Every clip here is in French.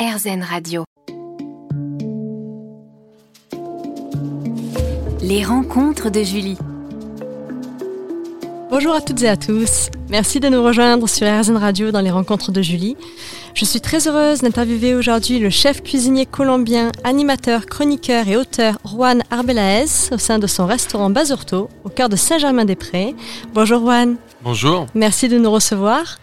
RZN Radio. Les rencontres de Julie. Bonjour à toutes et à tous. Merci de nous rejoindre sur RZN Radio dans les rencontres de Julie. Je suis très heureuse d'interviewer aujourd'hui le chef cuisinier colombien, animateur, chroniqueur et auteur Juan Arbelaez au sein de son restaurant Basurto au cœur de Saint-Germain-des-Prés. Bonjour Juan. Bonjour. Merci de nous recevoir.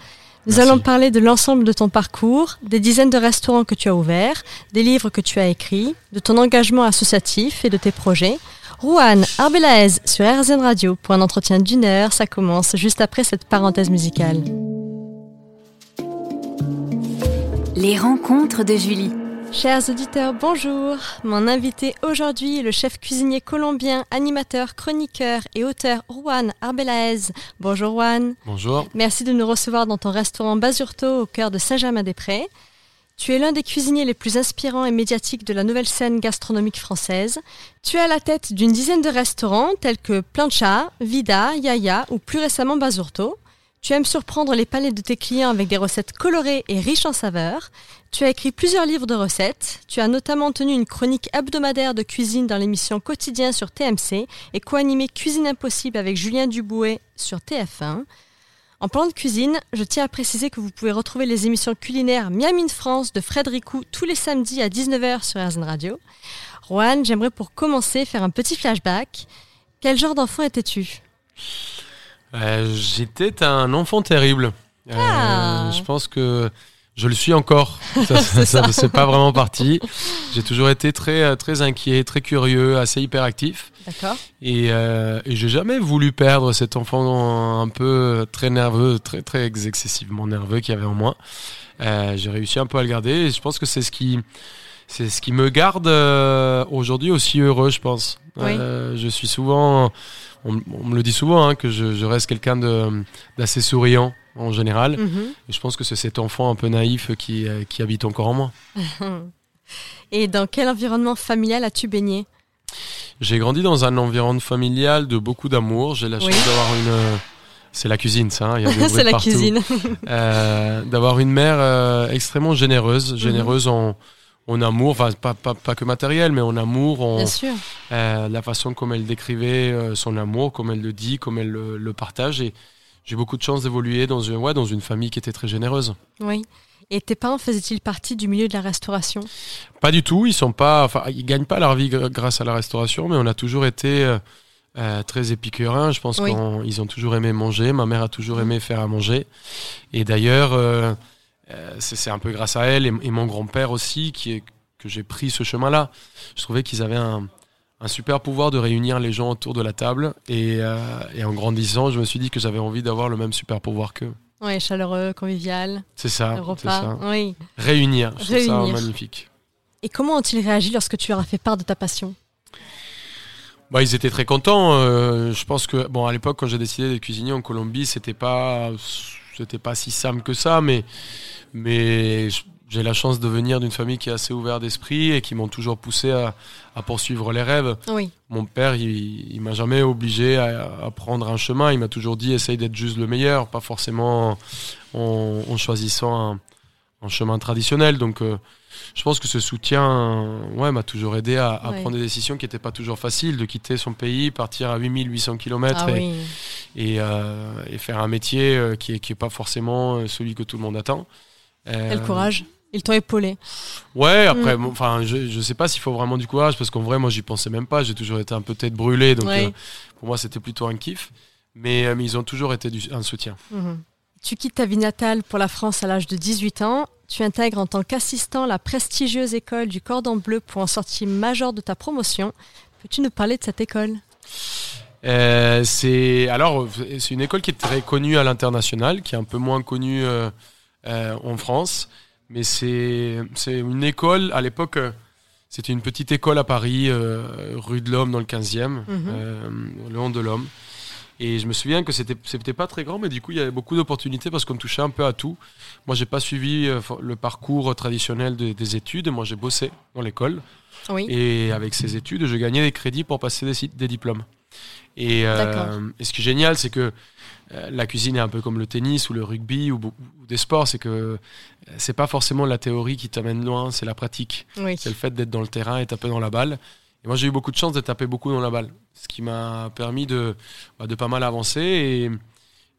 Nous Merci. allons parler de l'ensemble de ton parcours, des dizaines de restaurants que tu as ouverts, des livres que tu as écrits, de ton engagement associatif et de tes projets. Juan Arbelaez sur RZN Radio pour un entretien d'une heure. Ça commence juste après cette parenthèse musicale. Les rencontres de Julie. Chers auditeurs, bonjour. Mon invité aujourd'hui est le chef cuisinier colombien, animateur, chroniqueur et auteur Juan Arbelaez. Bonjour Juan. Bonjour. Merci de nous recevoir dans ton restaurant Basurto au cœur de Saint-Germain-des-Prés. Tu es l'un des cuisiniers les plus inspirants et médiatiques de la nouvelle scène gastronomique française. Tu es à la tête d'une dizaine de restaurants tels que Plancha, Vida, Yaya ou plus récemment Basurto. Tu aimes surprendre les palais de tes clients avec des recettes colorées et riches en saveurs. Tu as écrit plusieurs livres de recettes. Tu as notamment tenu une chronique hebdomadaire de cuisine dans l'émission Quotidien sur TMC et co-animé Cuisine Impossible avec Julien Dubouet sur TF1. En parlant de cuisine, je tiens à préciser que vous pouvez retrouver les émissions culinaires Miami in France de Frédéric Roux tous les samedis à 19h sur RZN Radio. Juan, j'aimerais pour commencer faire un petit flashback. Quel genre d'enfant étais-tu? Euh, J'étais un enfant terrible. Euh, Ah. je pense que je le suis encore. Ça, ça, c'est pas vraiment parti. J'ai toujours été très, euh, très inquiet, très curieux, assez hyperactif. D'accord Et, euh, et j'ai jamais voulu perdre cet enfant un peu très nerveux, très, très excessivement nerveux qu'il y avait en moi. Euh, j'ai réussi un peu à le garder et je pense que c'est ce qui, c'est ce qui me garde euh, aujourd'hui aussi heureux, je pense. Oui. Je suis souvent, on, on me le dit souvent, hein, que je, je reste quelqu'un d'assez souriant en général. Mhm. Et je pense que c'est cet enfant un peu naïf qui, euh, qui habite encore en moi. Et dans quel environnement familial as-tu baigné? J'ai grandi dans un environnement familial de beaucoup d'amour. J'ai la chance d'avoir une. C'est la cuisine, ça. hein, C'est la partout. cuisine. Euh, d'avoir une mère euh, extrêmement généreuse, Mhm. généreuse en, en amour, enfin pas, pas, pas que matériel, mais en amour, sûr. euh, la façon comme elle décrivait euh, son amour, comme elle le dit, comme elle le, le partage. Et j'ai beaucoup de chance d'évoluer dans une, ouais, dans une famille qui était très généreuse. Oui. Et tes parents faisaient-ils partie du milieu de la restauration? Pas du tout, ils sont pas, enfin, ils gagnent pas leur vie gr- grâce à la restauration, mais on a toujours été euh, très épicurins. Je pense Oui. qu'ils ont toujours aimé manger. Ma mère a toujours aimé faire à manger. Et d'ailleurs, c'est c'est un peu grâce à elle et, et mon grand-père aussi qui est, que j'ai pris ce chemin-là. Je trouvais qu'ils avaient un, un super pouvoir de réunir les gens autour de la table. Et, euh, et en grandissant, je me suis dit que j'avais envie d'avoir le même super pouvoir qu'eux. Oui, chaleureux, convivial, C'est ça, le repas. ça. Oui. Réunir, je trouve ça Réunir. magnifique. Et comment ont-ils réagi lorsque tu leur as fait part de ta passion? Bah, ils étaient très contents. euh, je pense que bon, à l'époque, quand j'ai décidé d'être cuisinier en Colombie, c'était pas, c'était pas si simple que ça, mais j'ai la chance de venir d'une famille qui est assez ouverte d'esprit et qui m'ont toujours poussé à, à poursuivre les rêves. Oui. Mon père, il, il m'a jamais obligé à, à prendre un chemin. Il m'a toujours dit essaye d'être juste le meilleur, pas forcément en, en choisissant un, un chemin traditionnel. Donc, euh, je pense que ce soutien, ouais, m'a toujours aidé à, à Ouais. prendre des décisions qui n'étaient pas toujours faciles, de quitter son pays, partir à 8800 km Ah et, oui. et, euh, et faire un métier euh, qui est, qui est pas forcément celui que tout le monde attend. Euh, Quel courage. Ils t'ont épaulé. Ouais, après, Mm. bon, enfin, je, je sais pas s'il faut vraiment du courage parce qu'en vrai, moi, j'y pensais même pas. J'ai toujours été un peu tête brûlée, donc Ouais. pour moi, c'était plutôt un kiff. Mais, mais ils ont toujours été du, un soutien. Mhm. Tu quittes ta vie natale pour la France à l'âge de 18 ans. Tu intègres en tant qu'assistant la prestigieuse école du Cordon Bleu pour en sortie majeure de ta promotion. Peux-tu nous parler de cette école? Euh, c'est alors c'est une école qui est très connue à l'international, qui est un peu moins connue euh, euh, en France, mais c'est une école à l'époque. C'était une petite école à Paris, rue de l'Homme dans le 15e, Mhm. le long de l'Homme. Et je me souviens que c'était c'était pas très grand, mais du coup il y avait beaucoup d'opportunités parce qu'on touchait un peu à tout. Moi j'ai pas suivi euh, le parcours traditionnel de- des études. Moi j'ai bossé dans l'école Oui. et avec ces études je gagnais des crédits pour passer des, diplômes. Et, euh, et ce qui est génial, c'est que euh, la cuisine est un peu comme le tennis ou le rugby ou des sports, c'est que euh, c'est pas forcément la théorie qui t'amène loin, c'est la pratique. Oui. C'est le fait d'être dans le terrain et taper dans la balle. Et moi, j'ai eu beaucoup de chance de taper beaucoup dans la balle, ce qui m'a permis de, bah, de pas mal avancer. Et,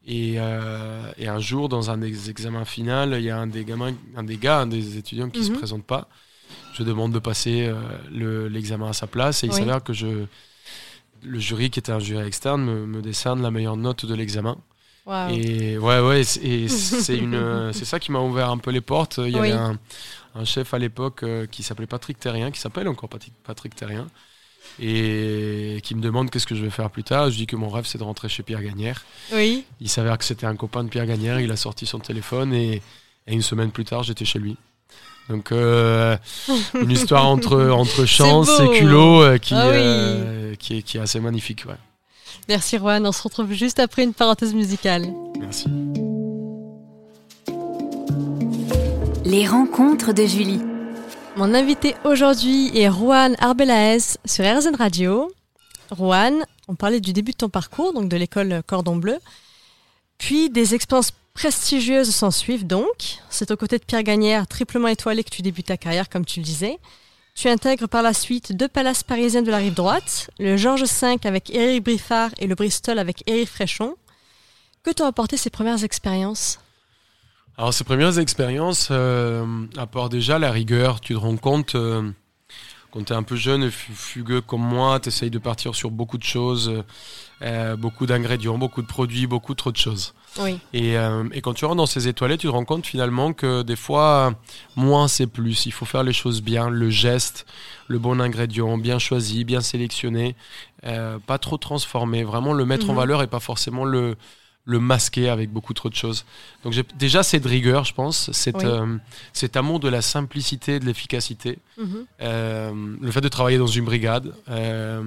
et, euh, et un jour, dans un des examens finaux, il y a un des gamins, un des gars, un des étudiants qui se Mhm. présente pas. Je demande de passer euh, le- l'examen à sa place et il Oui. s'avère que je, le jury, qui était un jury externe, me, me décerne la meilleure note de l'examen. Et ouais, ouais, c'est- et c'est une, c'est ça qui m'a ouvert un peu les portes. Il y Oui. avait un, un chef à l'époque euh, qui s'appelait Patrick Terrien, qui s'appelle encore Patrick, Patrick Terrien, et qui me demande qu'est-ce que je vais faire plus tard. Je dis que mon rêve c'est de rentrer chez Pierre Gagnère. Oui. Il s'avère que c'était un copain de Pierre Gagnère. Il a sorti son téléphone et, et une semaine plus tard, j'étais chez lui. Donc euh, une histoire entre entre chance et culot euh, qui, Ah oui. euh, qui est qui est assez magnifique. Ouais. Merci Juan. On se retrouve juste après une parenthèse musicale. Merci. Les rencontres de Julie. Mon invité aujourd'hui est Juan Arbelaez sur RZN Radio. Juan, on parlait du début de ton parcours, donc de l'école Cordon Bleu. Puis des expériences prestigieuses s'en suivent donc. C'est aux côtés de Pierre Gagnère, triplement étoilé, que tu débutes ta carrière, comme tu le disais. Tu intègres par la suite deux palaces parisiennes de la rive droite, le Georges V avec Éric Briffard et le Bristol avec Éric Fréchon. Que t'ont apporté ces premières expériences? Alors ces premières expériences euh, apportent déjà la rigueur. Tu te rends compte, euh, quand tu es un peu jeune et fu- fugueux comme moi, tu essayes de partir sur beaucoup de choses, euh, beaucoup d'ingrédients, beaucoup de produits, beaucoup trop de choses. Oui. Et, euh, et quand tu rentres dans ces étoiles, tu te rends compte finalement que des fois, moins c'est plus. Il faut faire les choses bien, le geste, le bon ingrédient, bien choisi, bien sélectionné, pas trop transformé, vraiment le mettre en Mhm. valeur et pas forcément le, le masquer avec beaucoup trop de choses. Donc déjà cette rigueur, je pense, cette, Oui. euh, cet amour de la simplicité, de l'efficacité, Mhm. euh, le fait de travailler dans une brigade, euh,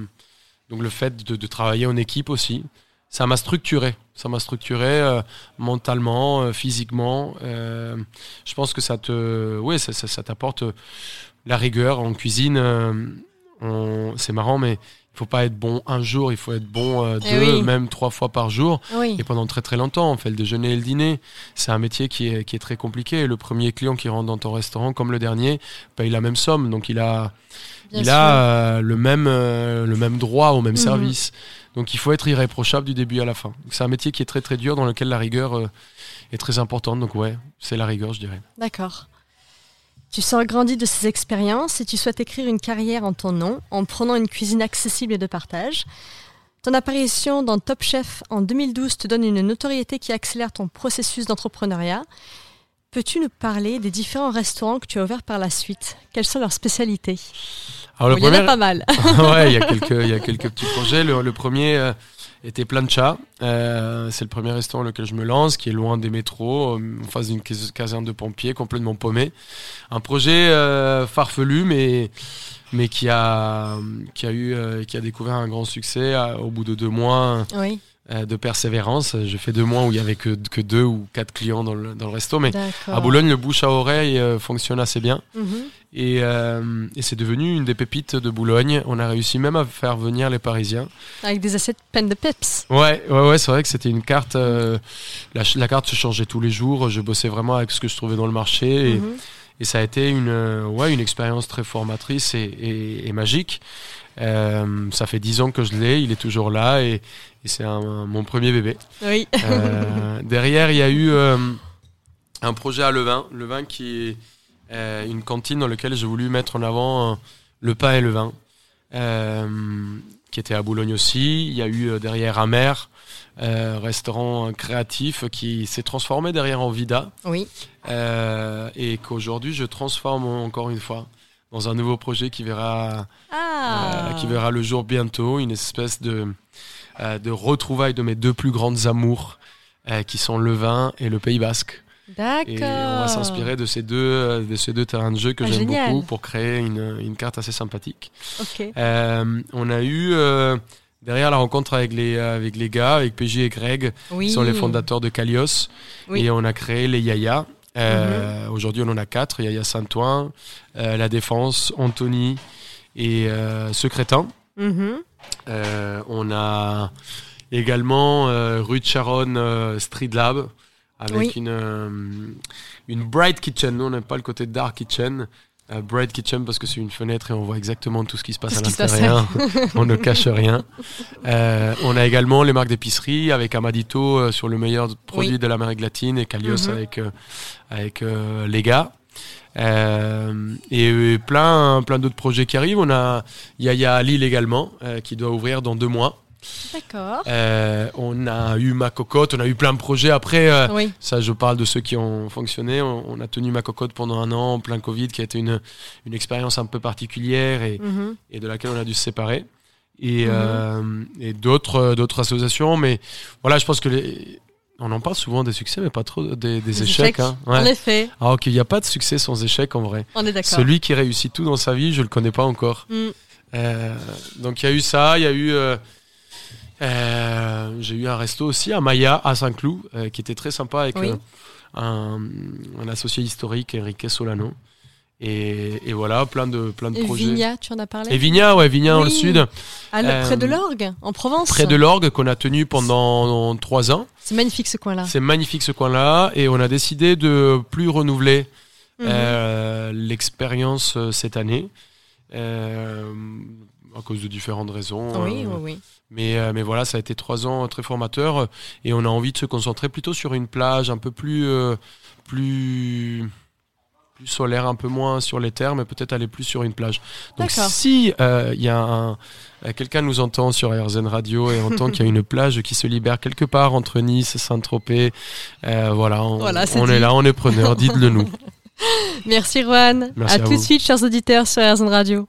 donc le fait de, de travailler en équipe aussi, ça m'a structuré. Ça m'a structuré mentalement, physiquement. je pense que ça te, ouais, ça, ça- ça t'apporte la rigueur en cuisine. c'est marrant, mais faut pas être bon un jour, il faut être bon euh, Eh deux, oui. même trois fois par jour. Oui. Et pendant très très longtemps, on fait le déjeuner et le dîner. C'est un métier qui est, qui est très compliqué. Le premier client qui rentre dans ton restaurant, comme le dernier, paye la même somme. Donc il a, Bien il sûr. a euh, le, même, euh, le même droit au même Mhm. service. Donc il faut être irréprochable du début à la fin. C'est un métier qui est très très dur, dans lequel la rigueur est très importante. Donc ouais, c'est la rigueur, je dirais. D'accord. Tu sors grandi de ces expériences et tu souhaites écrire une carrière en ton nom en prenant une cuisine accessible et de partage. Ton apparition dans Top Chef en 2012 te donne une notoriété qui accélère ton processus d'entrepreneuriat. Peux-tu nous parler des différents restaurants que tu as ouverts par la suite? Quelles sont leurs spécialités? Alors Bon, Il y en a pas mal. ouais, il y a quelques, il y a quelques petits projets. Le, le premier euh, était Plancha. Euh, c'est le premier restaurant lequel je me lance, qui est loin des métros, euh, en face d'une cas- caserne de pompiers, complètement paumé. Un projet euh, farfelu, mais mais qui a qui a eu euh, qui a découvert un grand succès au bout de deux mois Oui, de persévérance. J'ai fait deux mois où il y avait que que deux ou quatre clients dans le dans le resto, mais à Boulogne, le bouche à oreille fonctionne assez bien. Mhm. Et, euh, et c'est devenu une des pépites de Boulogne. On a réussi même à faire venir les Parisiens. Avec des assiettes pleines de peps. Ouais, ouais, ouais, c'est vrai que c'était une carte. euh, la, carte se changeait tous les jours. Je bossais vraiment avec ce que je trouvais dans le marché. Et, Mhm. et ça a été une, euh, ouais, une expérience très formatrice et, magique. Euh, ça fait dix ans que je l'ai. Il est toujours là et, et c'est mon premier bébé. Oui. Euh, derrière, il y a eu euh, un projet à Levin. Levin qui est euh, une cantine dans laquelle j'ai voulu mettre en avant euh, le pain et le vin, euh, qui était à Boulogne aussi. Il y a eu derrière Amer, restaurant créatif qui s'est transformé derrière en Vida Oui. et qu'aujourd'hui je transforme encore une fois dans un nouveau projet qui verra Ah. euh, qui verra le jour bientôt, une espèce de, euh, de retrouvailles de mes deux plus grandes amours, euh, qui sont le vin et le Pays Basque. D'accord. Et on va s'inspirer de ces deux, de ces deux terrains de jeu que Ah, j'aime beaucoup pour créer une, une carte assez sympathique. Euh, on a eu euh, derrière la rencontre avec les, avec les gars, avec PJ et Greg, Oui. qui sont les fondateurs de Calios, Oui. Mhm. et on a créé les Yaya. Euh, Aujourd'hui, on en a quatre Yaya Saint-Ouen, La Défense, Anthony et Secrétin. Mhm. on a également rue de Charonne Street Lab avec une, une Bright Kitchen. Nous, on n'a pas le côté Dark Kitchen. Bright Kitchen parce que c'est une fenêtre et on voit exactement tout ce qui se passe à l'intérieur. on ne cache rien. Euh, on a également les marques d'épicerie avec Amadito euh, sur le meilleur produit de l'Amérique latine et Calios mhm. avec, euh, avec Lega. et plein, plein d'autres projets qui arrivent. On a Yaya à Lille également qui doit ouvrir dans deux mois. D'accord. Euh, on a eu ma cocotte, on a eu plein de projets. Après, euh, ça, je parle de ceux qui ont fonctionné. On, a tenu ma cocotte pendant un an, en plein Covid, qui a été une, une expérience un peu particulière et, mhm. et, de laquelle on a dû se séparer. Et, mhm. euh, et d'autres, d'autres associations. Mais voilà, je pense que les, on en parle souvent des succès, mais pas trop des, échecs. Hein. En effet. Alors qu'il n'y a pas de succès sans échec en vrai. On est d'accord. Celui qui réussit tout dans sa vie, je le connais pas encore. Mm. donc il y a eu ça, il y a eu euh, j'ai eu un resto aussi à Maya, à Saint-Cloud, euh, qui était très sympa avec euh, un, associé historique, Enrique Solano. Et, voilà, plein de, plein de et projets. Vigna, tu en as parlé Et Vigna, ouais, Vigna dans le sud. près de l'Orgue, en Provence. Près de l'Orgue, qu'on a tenu pendant trois ans. C'est magnifique ce coin-là. C'est magnifique ce coin-là. Et on a décidé de plus renouveler mhm. l'expérience cette année. à cause de différentes raisons. Oui, oui, oui. Mais, euh, mais voilà, ça a été trois ans très formateurs et on a envie de se concentrer plutôt sur une plage un peu plus, euh, plus, plus solaire, un peu moins sur les terres, mais peut-être aller plus sur une plage. Donc si il euh, y a quelqu'un nous entend sur RZN Radio et entend qu'il y a une plage qui se libère quelque part entre Nice, Saint-Tropez, voilà, on, est, là, on est preneur, dites-le nous. Merci Juan. à, tout de suite, chers auditeurs sur RZN Radio.